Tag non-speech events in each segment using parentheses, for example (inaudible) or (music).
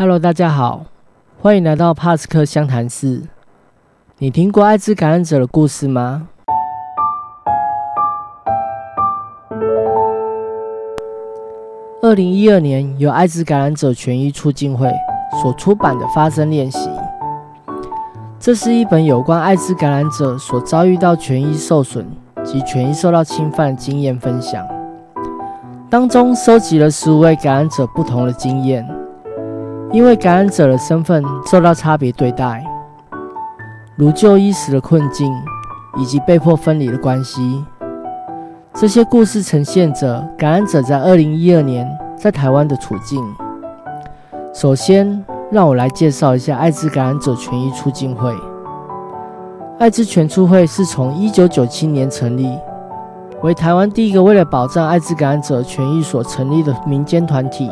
Hello，大家好，欢迎来到帕斯克湘潭市。你听过艾滋感染者的故事吗？二零一二年，由艾滋感染者权益促进会所出版的《发声练习》，这是一本有关艾滋感染者所遭遇到权益受损及权益受到侵犯的经验分享。当中收集了十五位感染者不同的经验，因为感染者的身份受到差别对待，如就医时的困境，以及被迫分离的关系。这些故事呈现着感染者在二零一二年在台湾的处境。首先，让我来介绍一下艾滋感染者权益促进会。艾滋全促会是从一九九七年成立，为台湾第一个为了保障艾滋感染者权益所成立的民间团体。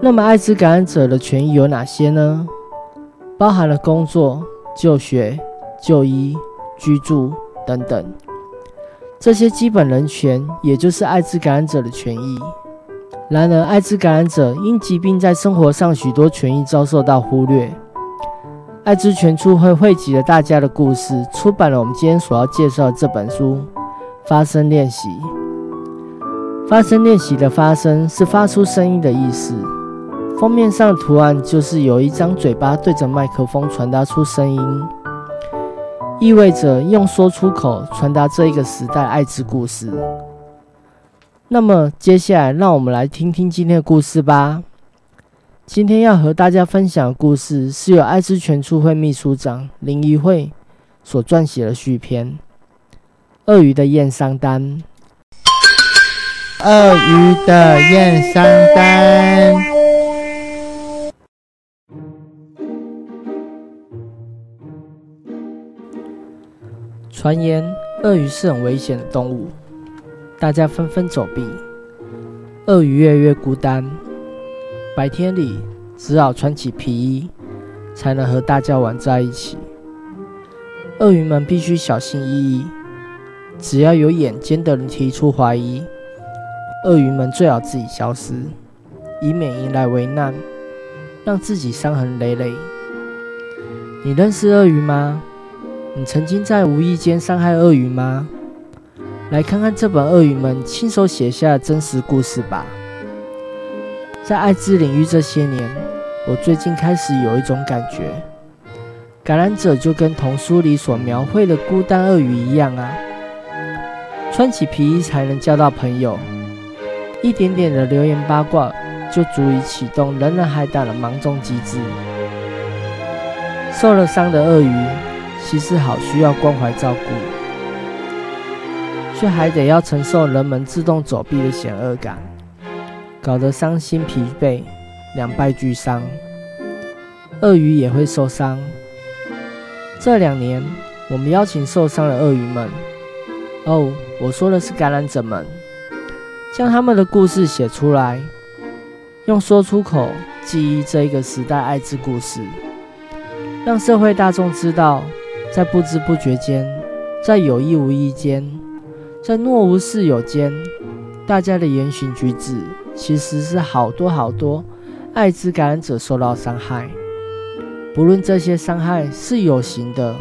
那么，艾滋感染者的权益有哪些呢？包含了工作、就学、就医、居住等等。这些基本人权，也就是艾滋感染者的权益。然而，艾滋感染者因疾病在生活上许多权益遭受到忽略。艾滋全促会汇集了大家的故事，出版了我们今天所要介绍的这本书《发声练习》。发声练习的“发声”是发出声音的意思。封面上的图案就是有一张嘴巴对着麦克风传达出声音。意味着用说出口传达这一个时代艾滋故事。那么接下来，让我们来听听今天的故事吧。今天要和大家分享的故事，是由爱之全促会秘书长林怡慧所撰写的续篇《鳄鱼的验伤单》。鳄鱼的验伤单。传言鳄鱼是很危险的动物，大家纷纷走避。鳄鱼越来越孤单，白天里只好穿起皮衣，才能和大家玩在一起。鳄鱼们必须小心翼翼，只要有眼尖的人提出怀疑，鳄鱼们最好自己消失，以免迎来危难，让自己伤痕累累。你认识鳄鱼吗？你曾经在无意间伤害鳄鱼吗？来看看这本鳄鱼们亲手写下的真实故事吧。在艾滋领域这些年，我最近开始有一种感觉，感染者就跟童书里所描绘的孤单鳄鱼一样啊，穿起皮衣才能交到朋友，一点点的流言八卦就足以启动人人海胆的盲中机制。受了伤的鳄鱼。其实好需要关怀照顾，却还得要承受人们自动走避的险恶感，搞得伤心疲惫，两败俱伤。鳄鱼也会受伤。这两年，我们邀请受伤的鳄鱼们，哦，我说的是感染者们，将他们的故事写出来，用说出口记忆这一个时代艾滋故事，让社会大众知道。在不知不觉间，在有意无意间，在若无事有间，大家的言行举止，其实是好多好多艾滋感染者受到伤害。不论这些伤害是有形的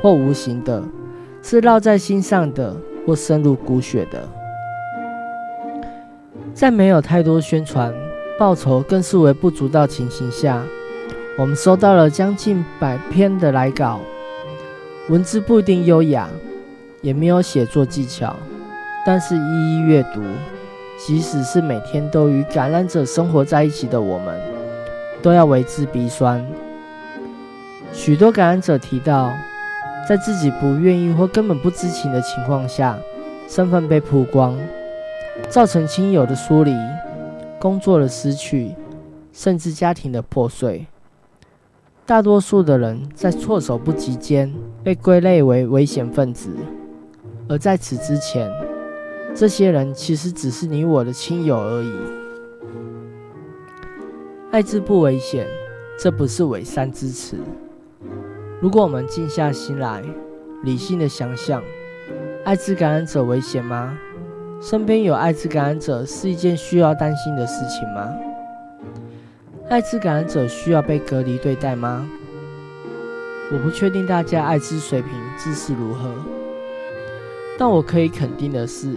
或无形的，是烙在心上的或深入骨血的，在没有太多宣传、报酬更是微不足道情形下，我们收到了将近百篇的来稿。文字不一定优雅，也没有写作技巧，但是一一阅读，即使是每天都与感染者生活在一起的我们，都要为之鼻酸。许多感染者提到，在自己不愿意或根本不知情的情况下，身份被曝光，造成亲友的疏离、工作的失去，甚至家庭的破碎。大多数的人在措手不及间被归类为危险分子，而在此之前，这些人其实只是你我的亲友而已。艾滋不危险，这不是伪善之词。如果我们静下心来，理性的想想，艾滋感染者危险吗？身边有艾滋感染者是一件需要担心的事情吗？艾滋感染者需要被隔离对待吗？我不确定大家艾滋水平知识如何，但我可以肯定的是，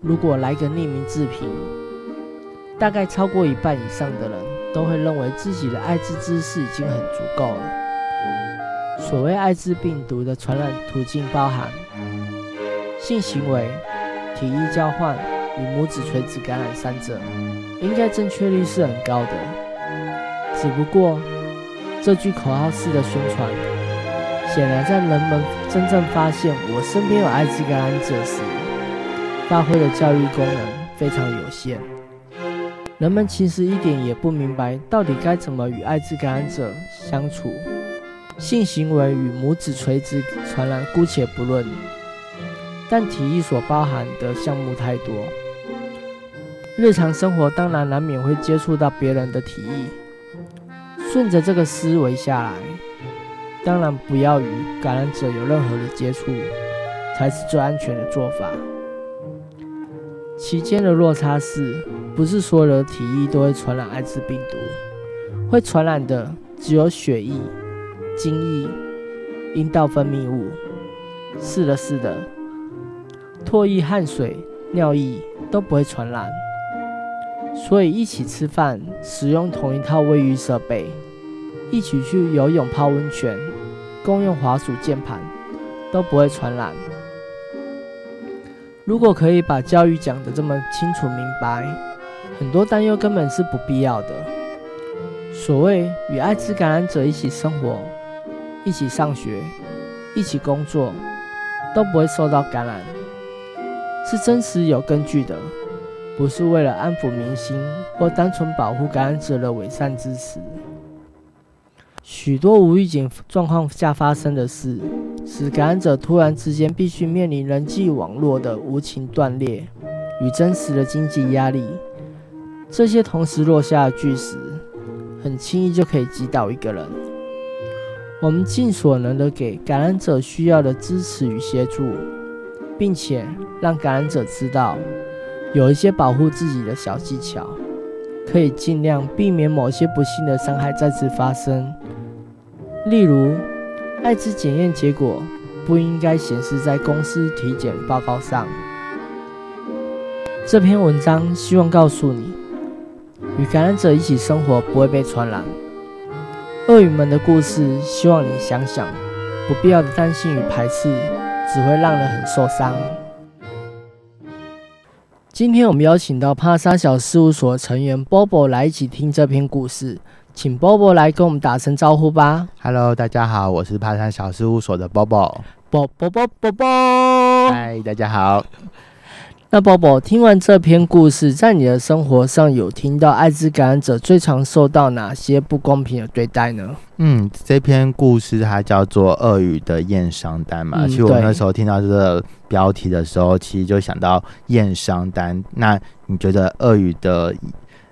如果来个匿名自评，大概超过一半以上的人都会认为自己的艾滋知识已经很足够了。所谓艾滋病毒的传染途径包含性行为、体液交换与母子垂直感染三者，应该正确率是很高的。只不过这句口号式的宣传，显然在人们真正发现我身边有艾滋感染者时，发挥的教育功能非常有限。人们其实一点也不明白到底该怎么与艾滋感染者相处。性行为与母子垂直传染姑且不论，但体液所包含的项目太多，日常生活当然难免会接触到别人的体液。顺着这个思维下来，当然不要与感染者有任何的接触，才是最安全的做法。其间的落差是，不是所有的体液都会传染艾滋病毒，会传染的只有血液。精液、阴道分泌物，是的，是的，唾液、汗水、尿液都不会传染。所以一起吃饭、使用同一套卫浴设备、一起去游泳、泡温泉、共用滑鼠键盘，都不会传染。如果可以把教育讲得这么清楚明白，很多担忧根本是不必要的。所谓与艾滋感染者一起生活。一起上学，一起工作，都不会受到感染，是真实有根据的，不是为了安抚民心或单纯保护感染者的伪善之词。许多无预警状况下发生的事，使感染者突然之间必须面临人际网络的无情断裂与真实的经济压力，这些同时落下的巨石，很轻易就可以击倒一个人。我们尽所能的给感染者需要的支持与协助，并且让感染者知道有一些保护自己的小技巧，可以尽量避免某些不幸的伤害再次发生。例如，艾滋检验结果不应该显示在公司体检报告上。这篇文章希望告诉你，与感染者一起生活不会被传染。鳄鱼们的故事，希望你想想，不必要的担心与排斥，只会让人很受伤。今天我们邀请到帕沙小事务所成员 Bobo 来一起听这篇故事，请 Bobo 来跟我们打声招呼吧。Hello，大家好，我是帕山小事务所的 Bobo。Bobo，Bobo，嗨，大家好。那宝宝听完这篇故事，在你的生活上有听到艾滋感染者最常受到哪些不公平的对待呢？嗯，这篇故事它叫做《鳄鱼的验伤单》嘛。其实我那时候听到这个标题的时候，其实就想到验伤单。那你觉得鳄鱼的？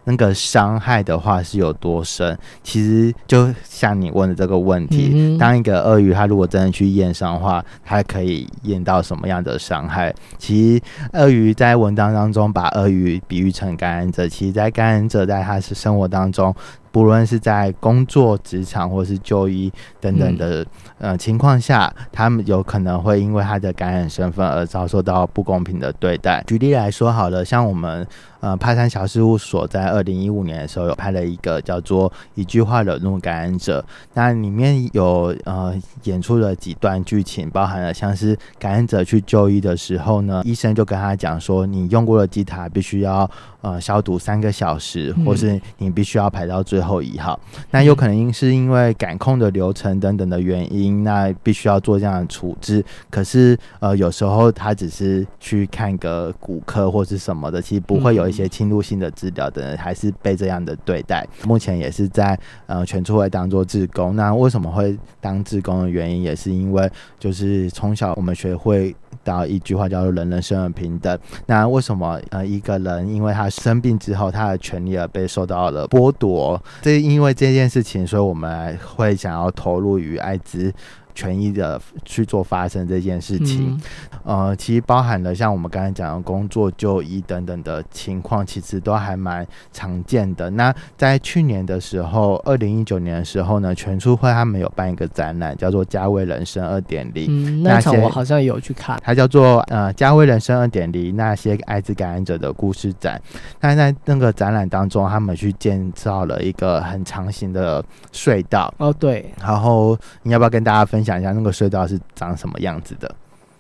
那个伤害的话是有多深？其实就像你问的这个问题，当一个鳄鱼它如果真的去验伤的话，它可以验到什么样的伤害？其实鳄鱼在文章当中把鳄鱼比喻成感染者，其实在感染者在他是生活当中。不论是在工作、职场或是就医等等的呃情况下，他们有可能会因为他的感染身份而遭受到不公平的对待。举例来说，好了，像我们呃派山小事务所在二零一五年的时候有拍了一个叫做《一句话惹怒感染者》，那里面有呃演出了几段剧情，包含了像是感染者去就医的时候呢，医生就跟他讲说，你用过的机塔必须要呃消毒三个小时，或是你必须要排到最后。后一号，那有可能因是因为感控的流程等等的原因，那必须要做这样的处置。可是呃，有时候他只是去看个骨科或是什么的，其实不会有一些侵入性的治疗的人，还是被这样的对待。目前也是在呃全处会当做志工。那为什么会当志工的原因，也是因为就是从小我们学会。到一句话叫做“人人生而平等”。那为什么呃一个人因为他生病之后，他的权利而被受到了剥夺？这因为这件事情，所以我们会想要投入于艾滋。权益的去做发生这件事情。呃，其实包含了像我们刚才讲的工作、就医等等的情况，其实都还蛮常见的。那在去年的时候，二零一九年的时候呢，全书会他们有办一个展览，叫做《加威人生二点零》。嗯，那场我好像有去看，它叫做呃《加威人生二点零》那些艾滋感染者的故事展。那在那个展览当中，他们去建造了一个很长形的隧道。哦，对。然后你要不要跟大家分享一下那个隧道是长什么样子的？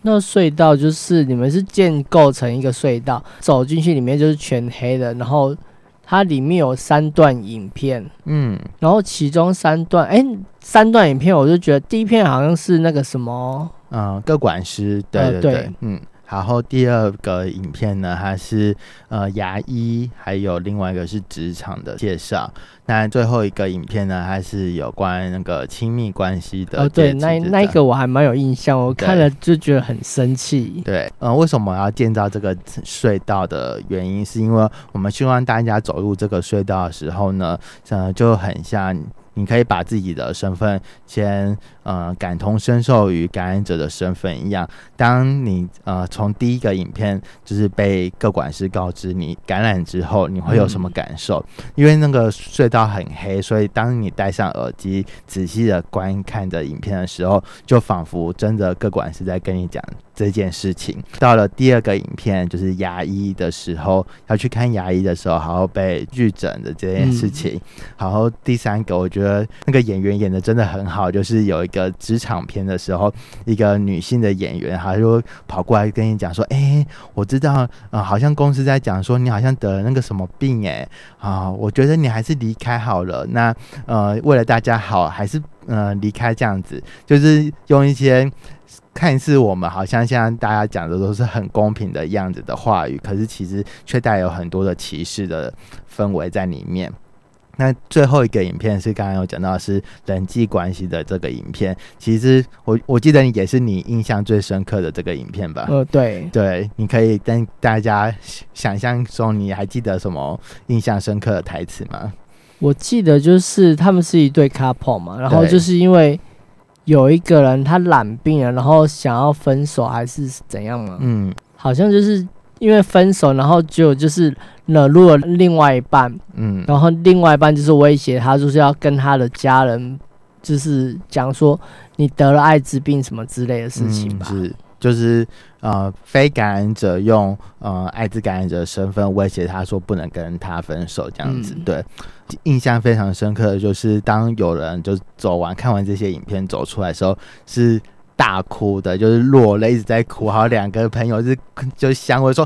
那隧道就是你们是建构成一个隧道，走进去里面就是全黑的，然后它里面有三段影片，嗯，然后其中三段，哎，三段影片我就觉得第一片好像是那个什么，嗯，各管师，对对对，嗯。然后第二个影片呢，它是呃牙医，还有另外一个是职场的介绍。那最后一个影片呢，它是有关那个亲密关系的。哦，对，那那一个我还蛮有印象，我看了就觉得很生气。对，嗯，为什么要建造这个隧道的原因，是因为我们希望大家走入这个隧道的时候呢，呃，就很像。你可以把自己的身份先呃感同身受于感染者的身份一样。当你呃从第一个影片就是被各管师告知你感染之后，你会有什么感受？因为那个隧道很黑，所以当你戴上耳机仔细的观看着影片的时候，就仿佛真的各管师在跟你讲。这件事情到了第二个影片，就是牙医的时候要去看牙医的时候，然后被拒诊的这件事情。然后第三个，我觉得那个演员演的真的很好，就是有一个职场片的时候，一个女性的演员，她就跑过来跟你讲说：“哎，我知道，呃，好像公司在讲说你好像得了那个什么病，哎，啊，我觉得你还是离开好了。那呃，为了大家好，还是呃离开这样子，就是用一些。”看似我们好像现在大家讲的都是很公平的样子的话语，可是其实却带有很多的歧视的氛围在里面。那最后一个影片是刚刚有讲到是人际关系的这个影片，其实我我记得也是你印象最深刻的这个影片吧？呃，对对，你可以跟大家想象中，你还记得什么印象深刻的台词吗？我记得就是他们是一对 couple 嘛，然后就是因为。有一个人他染病了，然后想要分手还是怎样嘛？嗯，好像就是因为分手，然后就就是惹怒了另外一半，嗯，然后另外一半就是威胁他，就是要跟他的家人就是讲说你得了艾滋病什么之类的事情吧。是，就是呃，非感染者用呃艾滋感染者的身份威胁他说不能跟他分手这样子，对。印象非常深刻的就是，当有人就走完看完这些影片走出来的时候，是大哭的，就是落泪一直在哭。还有两个朋友是 (laughs) 就相会说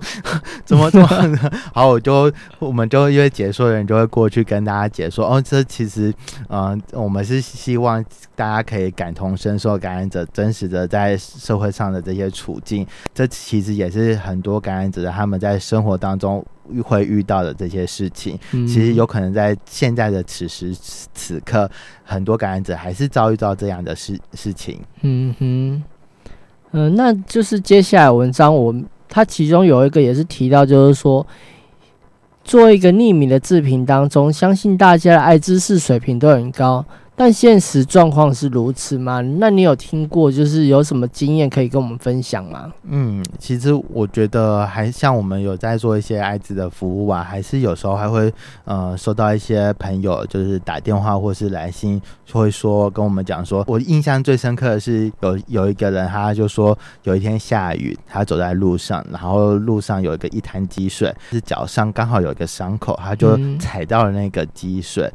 怎么 (laughs) 怎么，(laughs) 好，我就我们就因为解说人就会过去跟大家解说哦，这其实嗯，我们是希望大家可以感同身受感染者真实的在社会上的这些处境，这其实也是很多感染者他们在生活当中。会遇到的这些事情，其实有可能在现在的此时此刻，很多感染者还是遭遇到这样的事事情。嗯哼，嗯，那就是接下来文章，我它其中有一个也是提到，就是说，做一个匿名的自评当中，相信大家的爱知识水平都很高。但现实状况是如此吗？那你有听过，就是有什么经验可以跟我们分享吗？嗯，其实我觉得还像我们有在做一些艾滋的服务啊，还是有时候还会呃收到一些朋友就是打电话或是来信，会说跟我们讲说，我印象最深刻的是有有一个人，他就说有一天下雨，他走在路上，然后路上有一个一滩积水，是脚上刚好有一个伤口，他就踩到了那个积水。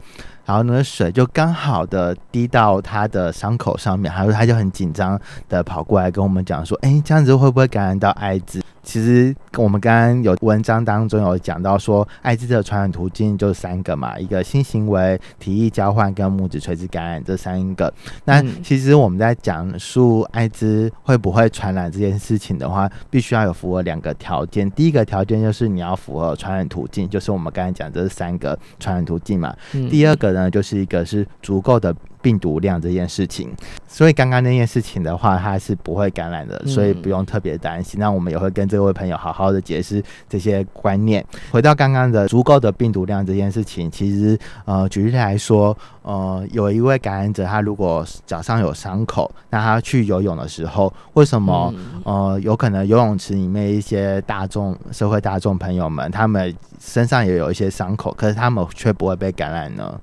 然后呢，水就刚好的滴到他的伤口上面，还有他就很紧张的跑过来跟我们讲说：“哎，这样子会不会感染到艾滋？”其实我们刚刚有文章当中有讲到说，艾滋的传染途径就三个嘛，一个性行为、体液交换跟母子垂直感染这三个。那其实我们在讲述艾滋会不会传染这件事情的话，必须要有符合两个条件。第一个条件就是你要符合传染途径，就是我们刚才讲这三个传染途径嘛。第二个呢，就是一个是足够的。病毒量这件事情，所以刚刚那件事情的话，他是不会感染的，所以不用特别担心。那我们也会跟这位朋友好好的解释这些观念。回到刚刚的足够的病毒量这件事情，其实呃，举例来说，呃，有一位感染者，他如果脚上有伤口，那他去游泳的时候，为什么呃，有可能游泳池里面一些大众社会大众朋友们，他们身上也有一些伤口，可是他们却不会被感染呢？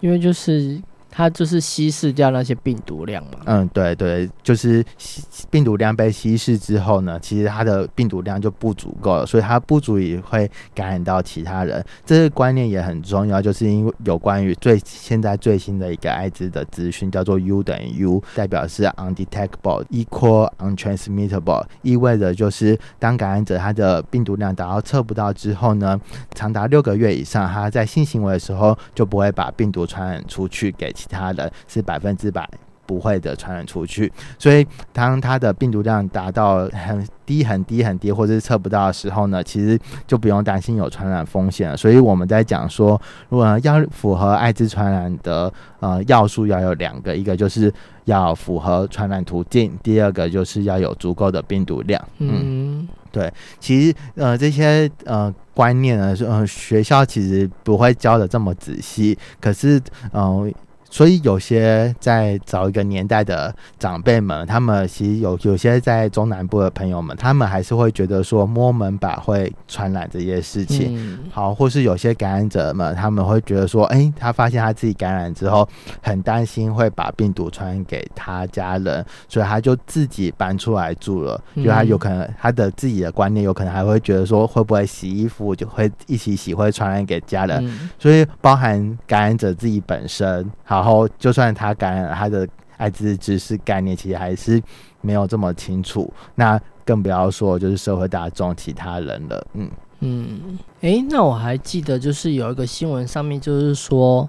因为就是它就是稀释掉那些病毒量嘛。嗯，对对，就是病毒量被稀释之后呢，其实它的病毒量就不足够了，所以它不足以会感染到其他人。这个观念也很重要，就是因为有关于最现在最新的一个艾滋的资讯，叫做 U 等于 U，代表是 undetectable equal untransmittable，意味着就是当感染者他的病毒量达到测不到之后呢，长达六个月以上，他在性行为的时候就不会把病毒传染出去给其他人，是百分之百。不会的传染出去，所以当它的病毒量达到很低、很低、很低，或者是测不到的时候呢，其实就不用担心有传染风险了。所以我们在讲说，如果要符合艾滋传染的呃要素，要有两个，一个就是要符合传染途径，第二个就是要有足够的病毒量。嗯，对，其实呃这些呃观念呢，呃学校其实不会教的这么仔细，可是呃。所以有些在早一个年代的长辈们，他们其实有有些在中南部的朋友们，他们还是会觉得说摸门把会传染这些事情。好，或是有些感染者们，他们会觉得说，哎，他发现他自己感染之后，很担心会把病毒传染给他家人，所以他就自己搬出来住了。就他有可能他的自己的观念，有可能还会觉得说，会不会洗衣服就会一起洗，会传染给家人。所以包含感染者自己本身，好。然后，就算他感染，他的艾滋知识概念其实还是没有这么清楚。那更不要说就是社会大众其他人了。嗯嗯，哎，那我还记得就是有一个新闻上面就是说，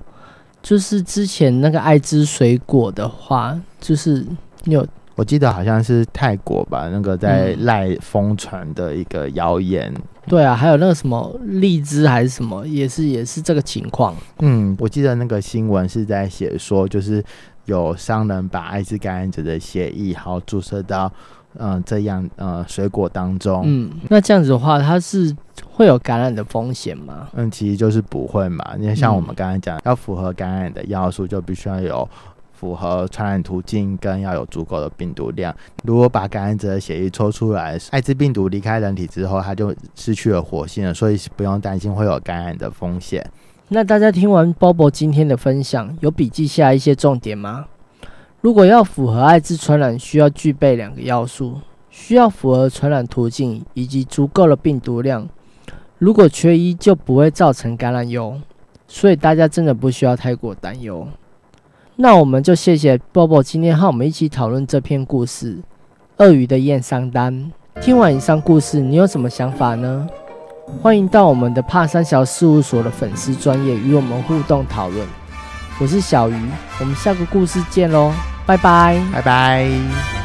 就是之前那个艾滋水果的话，就是有我记得好像是泰国吧，那个在赖疯传的一个谣言。对啊，还有那个什么荔枝还是什么，也是也是这个情况。嗯，我记得那个新闻是在写说，就是有商人把艾滋感染者的血液，好注射到嗯这样呃水果当中。嗯，那这样子的话，它是会有感染的风险吗？嗯，其实就是不会嘛。因为像我们刚才讲，要符合感染的要素，就必须要有。符合传染途径跟要有足够的病毒量。如果把感染者的血液抽出来，艾滋病毒离开人体之后，它就失去了活性了，所以不用担心会有感染的风险。那大家听完 Bobo 今天的分享，有笔记下一些重点吗？如果要符合艾滋传染，需要具备两个要素：需要符合传染途径以及足够的病毒量。如果缺一，就不会造成感染哟。所以大家真的不需要太过担忧。那我们就谢谢 Bobo 今天和我们一起讨论这篇故事《鳄鱼的验伤单》。听完以上故事，你有什么想法呢？欢迎到我们的帕三小事务所的粉丝专业与我们互动讨论。我是小鱼，我们下个故事见喽，拜拜，拜拜。